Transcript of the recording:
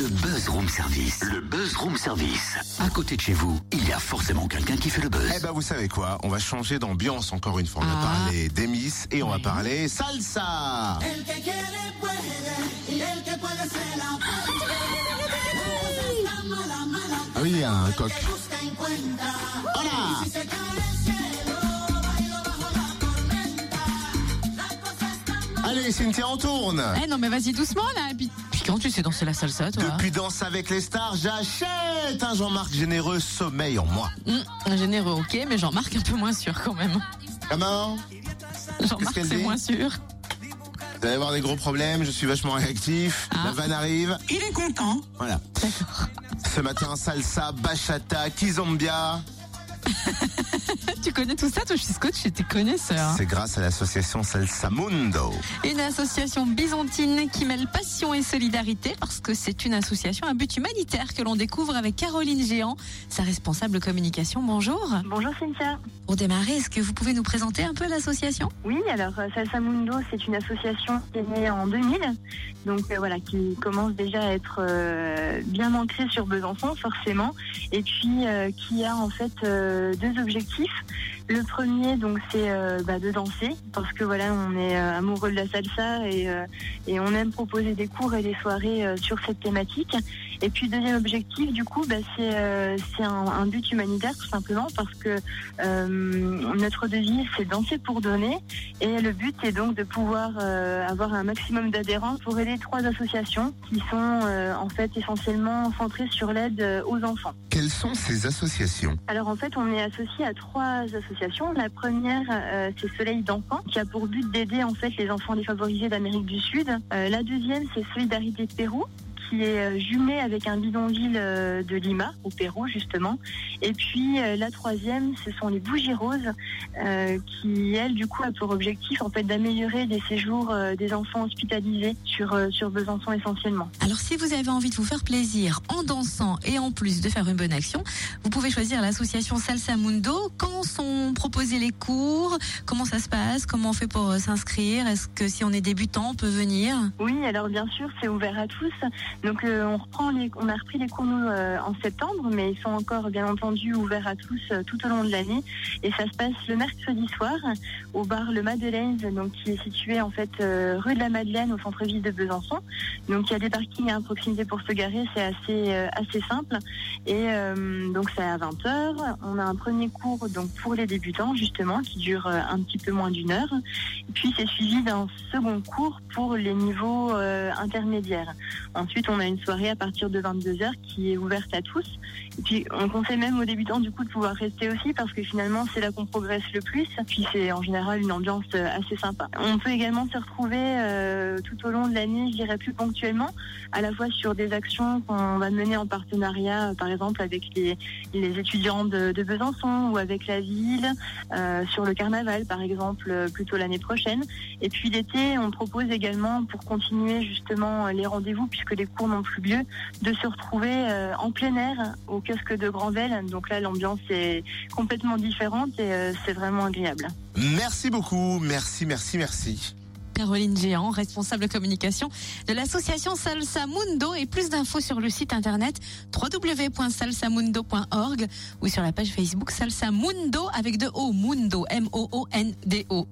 Le Buzz Room Service. Le Buzz Room Service. À côté de chez vous, il y a forcément quelqu'un qui fait le buzz. Eh ben vous savez quoi? On va changer d'ambiance encore une fois. On a Ah. parlé d'Emis et on va parler salsa. El que quiere puede y el que puede se la puede. mala, mala, Ah oui, il y a un coq. busca encuentra. Voilà. Si se cae del cielo, bailo bajo la tormenta. La cosa está mal. Allez Cynthia, on tourne. Eh non mais vas-y doucement là. Et puis, puis quand tu sais danser la salsa toi Depuis Danse avec les stars, j'achète un Jean-Marc généreux sommeil en moi. Un généreux ok mais Jean-Marc un peu moins sûr quand même. Comment Jean-Marc qu'elle c'est moins sûr. Vous allez avoir des gros problèmes, je suis vachement réactif. Ah. La vanne arrive. Il est content. Voilà. Ce matin, salsa, bachata, kizombia. Tu connais tout ça toi je suis coach et t'es connaisseur. C'est grâce à l'association Salsa Mundo. Une association byzantine qui mêle passion et solidarité parce que c'est une association à but humanitaire que l'on découvre avec Caroline Géant, sa responsable communication. Bonjour. Bonjour Cynthia. Pour démarrer, est-ce que vous pouvez nous présenter un peu l'association? Oui, alors euh, Salsa Mundo, c'est une association qui est née en 2000, donc euh, voilà, qui commence déjà à être euh, bien ancrée sur Besançon, forcément, et puis euh, qui a en fait euh, deux objectifs. Le premier, donc, c'est euh, bah, de danser, parce que voilà, on est euh, amoureux de la salsa et, euh, et on aime proposer des cours et des soirées sur cette thématique. Et puis deuxième objectif, du coup, bah, c'est euh, un, un but humanitaire tout simplement parce que euh, notre devise c'est danser pour donner et le but est donc de pouvoir euh, avoir un maximum d'adhérents pour aider trois associations qui sont en fait essentiellement centrées sur l'aide aux enfants. Quelles sont ces associations? Alors en fait, on est associé à trois associations. La première, c'est Soleil d'enfants, qui a pour but d'aider en fait les enfants défavorisés d'Amérique du Sud. La deuxième, c'est Solidarité Pérou qui est euh, jumelée avec un bidonville euh, de Lima, au Pérou justement. Et puis euh, la troisième, ce sont les Bougies Roses, euh, qui elles du coup a pour objectif en fait d'améliorer les séjours des enfants hospitalisés sur sur Besançon essentiellement. Alors si vous avez envie de vous faire plaisir en dansant et en plus de faire une bonne action, vous pouvez choisir l'association Salsa Mundo. Quand sont proposés les cours? Comment ça se passe? Comment on fait pour s'inscrire? Est-ce que si on est débutant, on peut venir? Oui, alors bien sûr, c'est ouvert à tous. Donc euh, on reprend les, on a repris les cours nous euh, en septembre, mais ils sont encore bien entendu ouverts à tous euh, tout au long de l'année. Et ça se passe le mercredi soir au bar Le Madeleine, donc qui est situé en fait euh, rue de la Madeleine au centre-ville de Besançon. Donc il y a des parkings à proximité pour se garer, c'est assez euh, assez simple. Et euh, donc c'est à 20h. On a un premier cours donc pour les débutants justement qui dure un petit peu moins d'une heure. Et puis c'est suivi d'un second cours pour les niveaux intermédiaires. Ensuite, on a une soirée à partir de 22h qui est ouverte à tous. Et puis, on conseille même aux débutants du coup de pouvoir rester aussi parce que finalement, c'est là qu'on progresse le plus. Puis, c'est en général une ambiance euh, assez sympa. On peut également se retrouver euh, tout au long de l'année, je dirais plus ponctuellement, à la fois sur des actions qu'on va mener en partenariat, euh, par exemple avec les, étudiants de, Besançon ou avec la ville, sur le carnaval, par exemple, plutôt l'année prochaine. Et puis l'été, on propose également, pour continuer justement les rendez-vous, puisque les cours n'ont plus lieu, de se retrouver euh, en plein air au kiosque de Grandvel. Donc là, l'ambiance est complètement différente et euh, c'est vraiment agréable. Merci beaucoup, merci, merci, merci. Caroline Géant, responsable communication de l'association Salsa Mundo et plus d'infos sur le site internet www.salsamundo.org ou sur la page Facebook Salsa Mundo avec deux O, Mundo, M-O-O-N-D-O.